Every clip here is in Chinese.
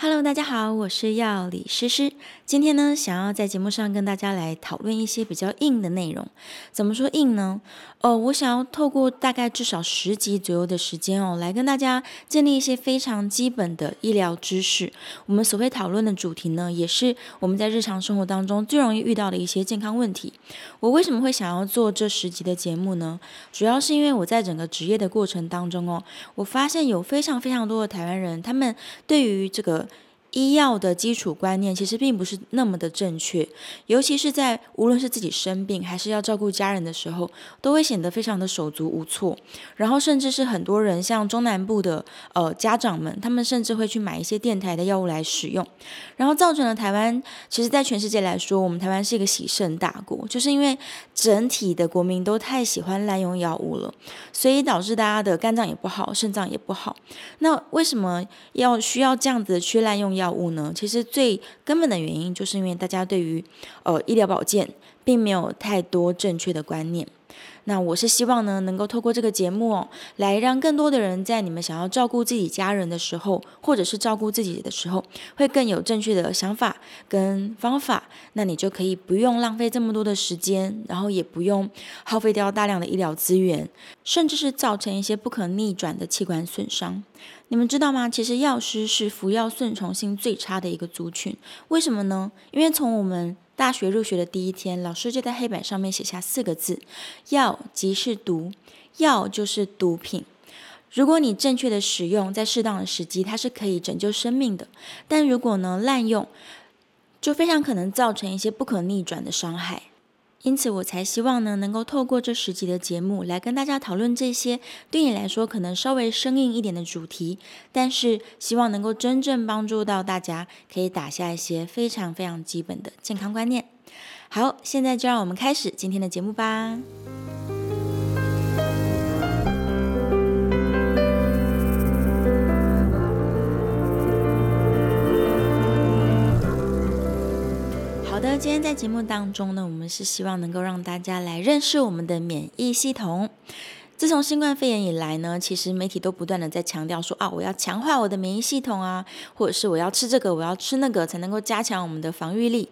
Hello，大家好，我是药理诗诗。今天呢，想要在节目上跟大家来讨论一些比较硬的内容。怎么说硬呢？哦，我想要透过大概至少十集左右的时间哦，来跟大家建立一些非常基本的医疗知识。我们所谓讨论的主题呢，也是我们在日常生活当中最容易遇到的一些健康问题。我为什么会想要做这十集的节目呢？主要是因为我在整个职业的过程当中哦，我发现有非常非常多的台湾人，他们对于这个。医药的基础观念其实并不是那么的正确，尤其是在无论是自己生病还是要照顾家人的时候，都会显得非常的手足无措。然后甚至是很多人像中南部的呃家长们，他们甚至会去买一些电台的药物来使用，然后造成了台湾，其实在全世界来说，我们台湾是一个喜肾大国，就是因为整体的国民都太喜欢滥用药物了，所以导致大家的肝脏也不好，肾脏也不好。那为什么要需要这样子去滥用药物呢？其实最根本的原因，就是因为大家对于呃医疗保健并没有太多正确的观念。那我是希望呢，能够透过这个节目哦，来让更多的人在你们想要照顾自己家人的时候，或者是照顾自己的时候，会更有正确的想法跟方法。那你就可以不用浪费这么多的时间，然后也不用耗费掉大量的医疗资源，甚至是造成一些不可逆转的器官损伤。你们知道吗？其实药师是服药顺从性最差的一个族群。为什么呢？因为从我们大学入学的第一天，老师就在黑板上面写下四个字：药即是毒，药就是毒品。如果你正确的使用，在适当的时机，它是可以拯救生命的。但如果呢，滥用，就非常可能造成一些不可逆转的伤害。因此，我才希望呢，能够透过这十集的节目来跟大家讨论这些对你来说可能稍微生硬一点的主题，但是希望能够真正帮助到大家，可以打下一些非常非常基本的健康观念。好，现在就让我们开始今天的节目吧。今天在节目当中呢，我们是希望能够让大家来认识我们的免疫系统。自从新冠肺炎以来呢，其实媒体都不断的在强调说啊，我要强化我的免疫系统啊，或者是我要吃这个，我要吃那个，才能够加强我们的防御力。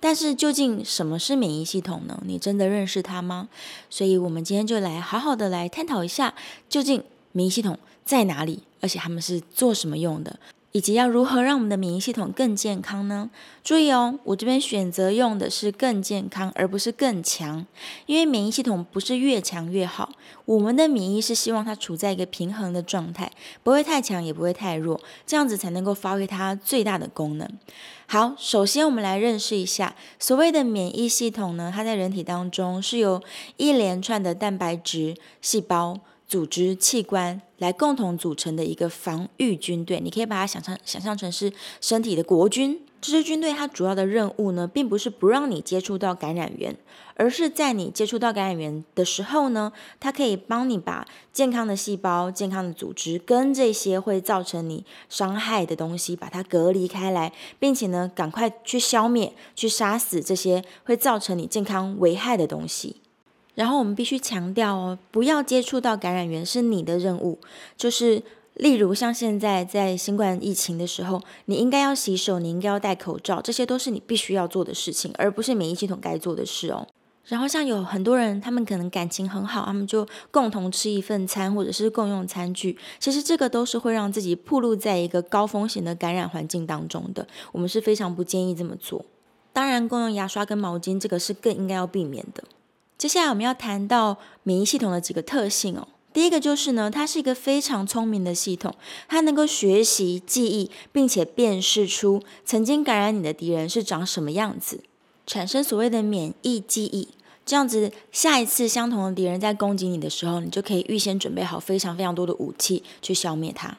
但是究竟什么是免疫系统呢？你真的认识它吗？所以我们今天就来好好的来探讨一下，究竟免疫系统在哪里，而且他们是做什么用的。以及要如何让我们的免疫系统更健康呢？注意哦，我这边选择用的是更健康，而不是更强，因为免疫系统不是越强越好。我们的免疫是希望它处在一个平衡的状态，不会太强，也不会太弱，这样子才能够发挥它最大的功能。好，首先我们来认识一下所谓的免疫系统呢，它在人体当中是由一连串的蛋白质、细胞。组织器官来共同组成的一个防御军队，你可以把它想象想象成是身体的国军。这支军队它主要的任务呢，并不是不让你接触到感染源，而是在你接触到感染源的时候呢，它可以帮你把健康的细胞、健康的组织跟这些会造成你伤害的东西，把它隔离开来，并且呢，赶快去消灭、去杀死这些会造成你健康危害的东西。然后我们必须强调哦，不要接触到感染源是你的任务。就是例如像现在在新冠疫情的时候，你应该要洗手，你应该要戴口罩，这些都是你必须要做的事情，而不是免疫系统该做的事哦。然后像有很多人，他们可能感情很好，他们就共同吃一份餐，或者是共用餐具。其实这个都是会让自己暴露在一个高风险的感染环境当中的。我们是非常不建议这么做。当然，共用牙刷跟毛巾，这个是更应该要避免的。接下来我们要谈到免疫系统的几个特性哦。第一个就是呢，它是一个非常聪明的系统，它能够学习、记忆，并且辨识出曾经感染你的敌人是长什么样子，产生所谓的免疫记忆。这样子，下一次相同的敌人在攻击你的时候，你就可以预先准备好非常非常多的武器去消灭它。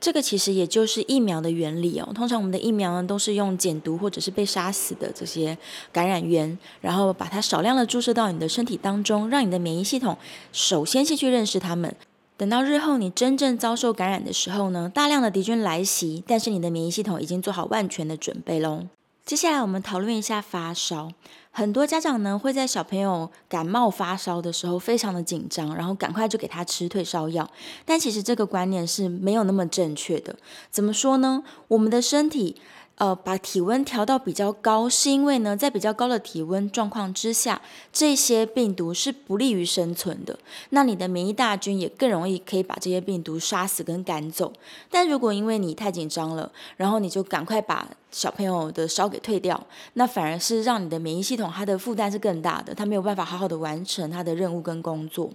这个其实也就是疫苗的原理哦。通常我们的疫苗呢，都是用减毒或者是被杀死的这些感染源，然后把它少量的注射到你的身体当中，让你的免疫系统首先先去认识它们。等到日后你真正遭受感染的时候呢，大量的敌军来袭，但是你的免疫系统已经做好万全的准备喽。接下来我们讨论一下发烧。很多家长呢会在小朋友感冒发烧的时候非常的紧张，然后赶快就给他吃退烧药。但其实这个观念是没有那么正确的。怎么说呢？我们的身体。呃，把体温调到比较高，是因为呢，在比较高的体温状况之下，这些病毒是不利于生存的。那你的免疫大军也更容易可以把这些病毒杀死跟赶走。但如果因为你太紧张了，然后你就赶快把小朋友的烧给退掉，那反而是让你的免疫系统它的负担是更大的，它没有办法好好的完成它的任务跟工作。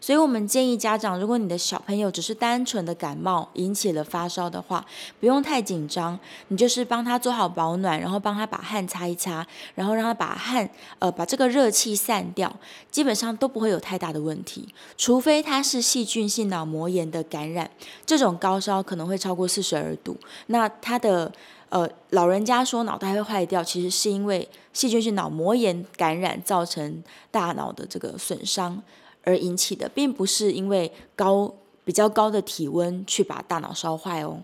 所以我们建议家长，如果你的小朋友只是单纯的感冒引起了发烧的话，不用太紧张，你就是帮他做好保暖，然后帮他把汗擦一擦，然后让他把汗呃把这个热气散掉，基本上都不会有太大的问题。除非他是细菌性脑膜炎的感染，这种高烧可能会超过四十二度，那他的。呃，老人家说脑袋会坏掉，其实是因为细菌性脑膜炎感染造成大脑的这个损伤而引起的，并不是因为高比较高的体温去把大脑烧坏哦。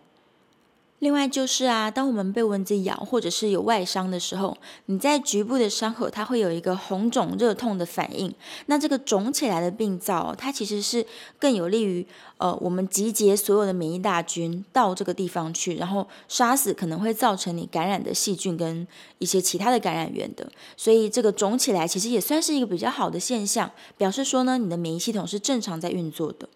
另外就是啊，当我们被蚊子咬或者是有外伤的时候，你在局部的伤口它会有一个红肿热痛的反应。那这个肿起来的病灶，它其实是更有利于呃我们集结所有的免疫大军到这个地方去，然后杀死可能会造成你感染的细菌跟一些其他的感染源的。所以这个肿起来其实也算是一个比较好的现象，表示说呢，你的免疫系统是正常在运作的。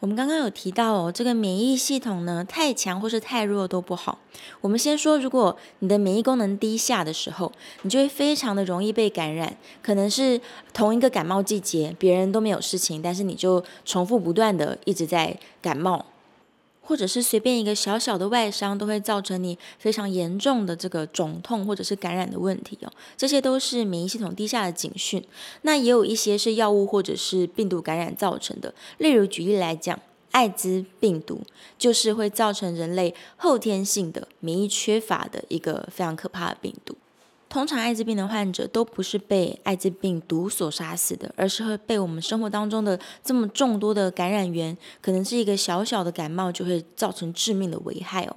我们刚刚有提到哦，这个免疫系统呢，太强或是太弱都不好。我们先说，如果你的免疫功能低下的时候，你就会非常的容易被感染。可能是同一个感冒季节，别人都没有事情，但是你就重复不断的一直在感冒。或者是随便一个小小的外伤，都会造成你非常严重的这个肿痛或者是感染的问题哦。这些都是免疫系统低下的警讯。那也有一些是药物或者是病毒感染造成的。例如举例来讲，艾滋病毒就是会造成人类后天性的免疫缺乏的一个非常可怕的病毒。通常艾滋病的患者都不是被艾滋病毒所杀死的，而是会被我们生活当中的这么众多的感染源，可能是一个小小的感冒就会造成致命的危害哦。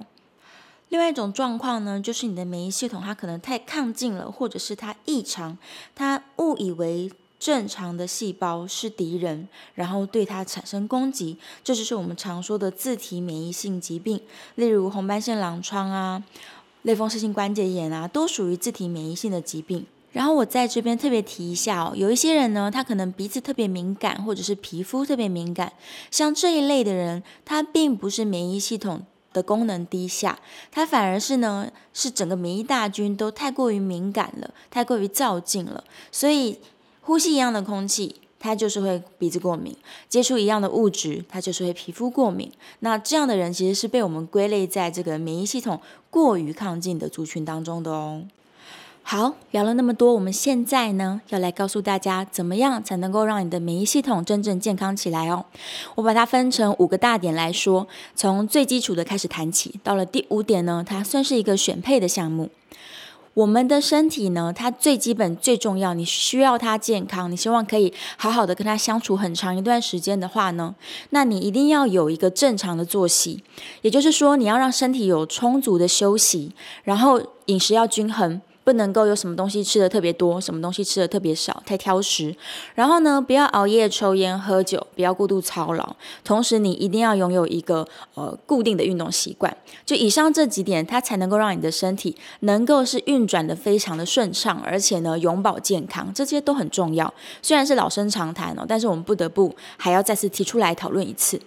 另外一种状况呢，就是你的免疫系统它可能太亢进了，或者是它异常，它误以为正常的细胞是敌人，然后对它产生攻击，这就是我们常说的自体免疫性疾病，例如红斑性狼疮啊。类风湿性关节炎啊，都属于自体免疫性的疾病。然后我在这边特别提一下哦，有一些人呢，他可能鼻子特别敏感，或者是皮肤特别敏感，像这一类的人，他并不是免疫系统的功能低下，他反而是呢，是整个免疫大军都太过于敏感了，太过于躁进了，所以呼吸一样的空气。他就是会鼻子过敏，接触一样的物质，他就是会皮肤过敏。那这样的人其实是被我们归类在这个免疫系统过于亢进的族群当中的哦。好，聊了那么多，我们现在呢要来告诉大家，怎么样才能够让你的免疫系统真正健康起来哦。我把它分成五个大点来说，从最基础的开始谈起。到了第五点呢，它算是一个选配的项目。我们的身体呢，它最基本最重要，你需要它健康，你希望可以好好的跟它相处很长一段时间的话呢，那你一定要有一个正常的作息，也就是说，你要让身体有充足的休息，然后饮食要均衡。不能够有什么东西吃的特别多，什么东西吃的特别少，太挑食。然后呢，不要熬夜、抽烟、喝酒，不要过度操劳。同时，你一定要拥有一个呃固定的运动习惯。就以上这几点，它才能够让你的身体能够是运转的非常的顺畅，而且呢永保健康，这些都很重要。虽然是老生常谈哦，但是我们不得不还要再次提出来讨论一次。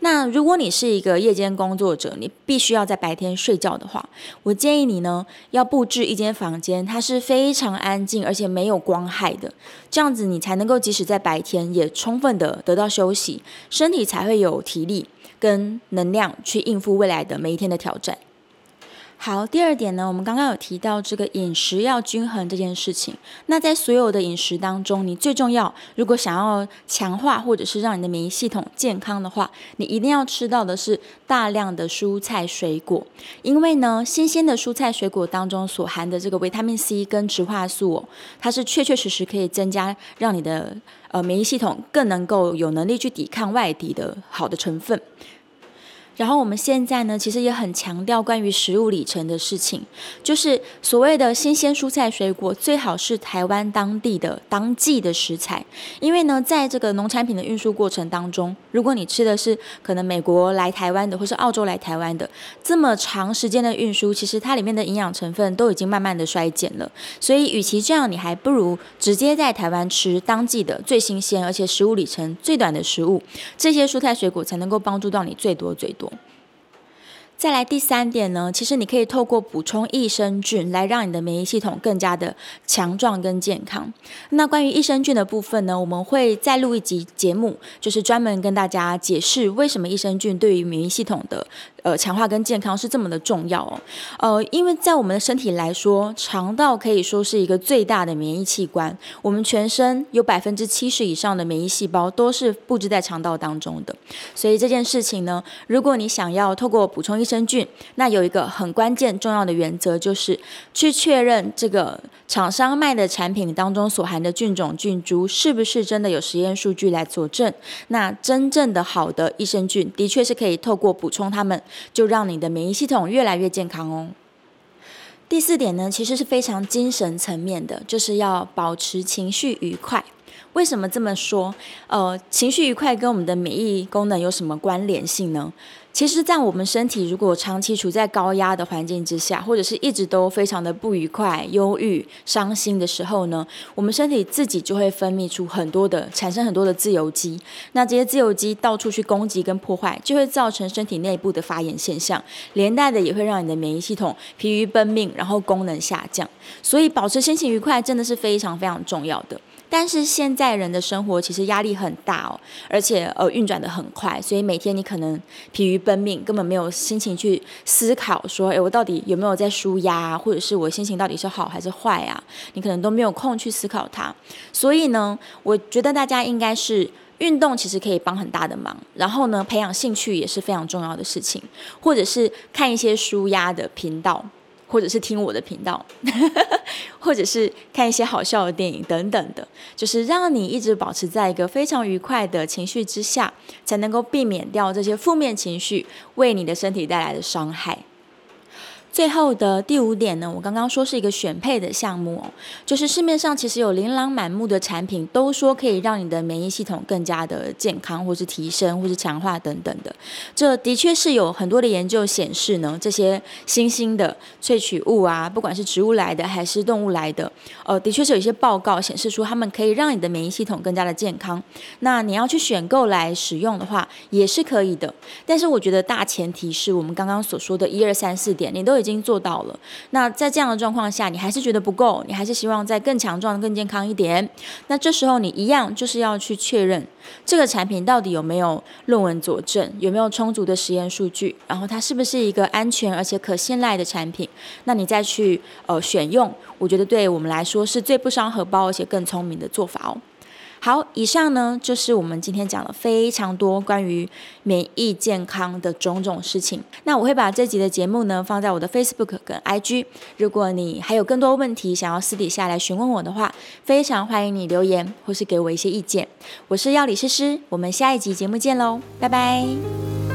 那如果你是一个夜间工作者，你必须要在白天睡觉的话，我建议你呢要布置一间房间。它是非常安静，而且没有光害的，这样子你才能够即使在白天也充分的得到休息，身体才会有体力跟能量去应付未来的每一天的挑战。好，第二点呢，我们刚刚有提到这个饮食要均衡这件事情。那在所有的饮食当中，你最重要，如果想要强化或者是让你的免疫系统健康的话，你一定要吃到的是大量的蔬菜水果。因为呢，新鲜的蔬菜水果当中所含的这个维他命 C 跟植化素哦，它是确确实实可以增加让你的呃免疫系统更能够有能力去抵抗外敌的好的成分。然后我们现在呢，其实也很强调关于食物里程的事情，就是所谓的新鲜蔬菜水果，最好是台湾当地的当季的食材。因为呢，在这个农产品的运输过程当中，如果你吃的是可能美国来台湾的，或是澳洲来台湾的，这么长时间的运输，其实它里面的营养成分都已经慢慢的衰减了。所以，与其这样，你还不如直接在台湾吃当季的最新鲜，而且食物里程最短的食物，这些蔬菜水果才能够帮助到你最多最多。再来第三点呢，其实你可以透过补充益生菌来让你的免疫系统更加的强壮跟健康。那关于益生菌的部分呢，我们会再录一集节目，就是专门跟大家解释为什么益生菌对于免疫系统的呃强化跟健康是这么的重要哦。呃，因为在我们的身体来说，肠道可以说是一个最大的免疫器官。我们全身有百分之七十以上的免疫细胞都是布置在肠道当中的。所以这件事情呢，如果你想要透过补充益生菌，那有一个很关键重要的原则，就是去确认这个厂商卖的产品当中所含的菌种菌株是不是真的有实验数据来佐证。那真正的好的益生菌，的确是可以透过补充它们，就让你的免疫系统越来越健康哦。第四点呢，其实是非常精神层面的，就是要保持情绪愉快。为什么这么说？呃，情绪愉快跟我们的免疫功能有什么关联性呢？其实，在我们身体如果长期处在高压的环境之下，或者是一直都非常的不愉快、忧郁、伤心的时候呢，我们身体自己就会分泌出很多的、产生很多的自由基。那这些自由基到处去攻击跟破坏，就会造成身体内部的发炎现象，连带的也会让你的免疫系统疲于奔命，然后功能下降。所以，保持心情愉快真的是非常非常重要的。但是现在人的生活其实压力很大哦，而且呃运转得很快，所以每天你可能疲于奔命，根本没有心情去思考说，诶，我到底有没有在舒压，或者是我心情到底是好还是坏啊？你可能都没有空去思考它。所以呢，我觉得大家应该是运动其实可以帮很大的忙，然后呢，培养兴趣也是非常重要的事情，或者是看一些舒压的频道。或者是听我的频道，或者是看一些好笑的电影等等的，就是让你一直保持在一个非常愉快的情绪之下，才能够避免掉这些负面情绪为你的身体带来的伤害。最后的第五点呢，我刚刚说是一个选配的项目哦，就是市面上其实有琳琅满目的产品，都说可以让你的免疫系统更加的健康，或是提升，或是强化等等的。这的确是有很多的研究显示呢，这些新兴的萃取物啊，不管是植物来的还是动物来的，呃，的确是有一些报告显示出它们可以让你的免疫系统更加的健康。那你要去选购来使用的话，也是可以的。但是我觉得大前提是我们刚刚所说的一二三四点，你都已经做到了。那在这样的状况下，你还是觉得不够，你还是希望再更强壮、更健康一点。那这时候你一样就是要去确认这个产品到底有没有论文佐证，有没有充足的实验数据，然后它是不是一个安全而且可信赖的产品。那你再去呃选用，我觉得对我们来说是最不伤荷包而且更聪明的做法哦。好，以上呢就是我们今天讲了非常多关于免疫健康的种种事情。那我会把这集的节目呢放在我的 Facebook 跟 IG。如果你还有更多问题想要私底下来询问我的话，非常欢迎你留言或是给我一些意见。我是药理诗诗，我们下一集节目见喽，拜拜。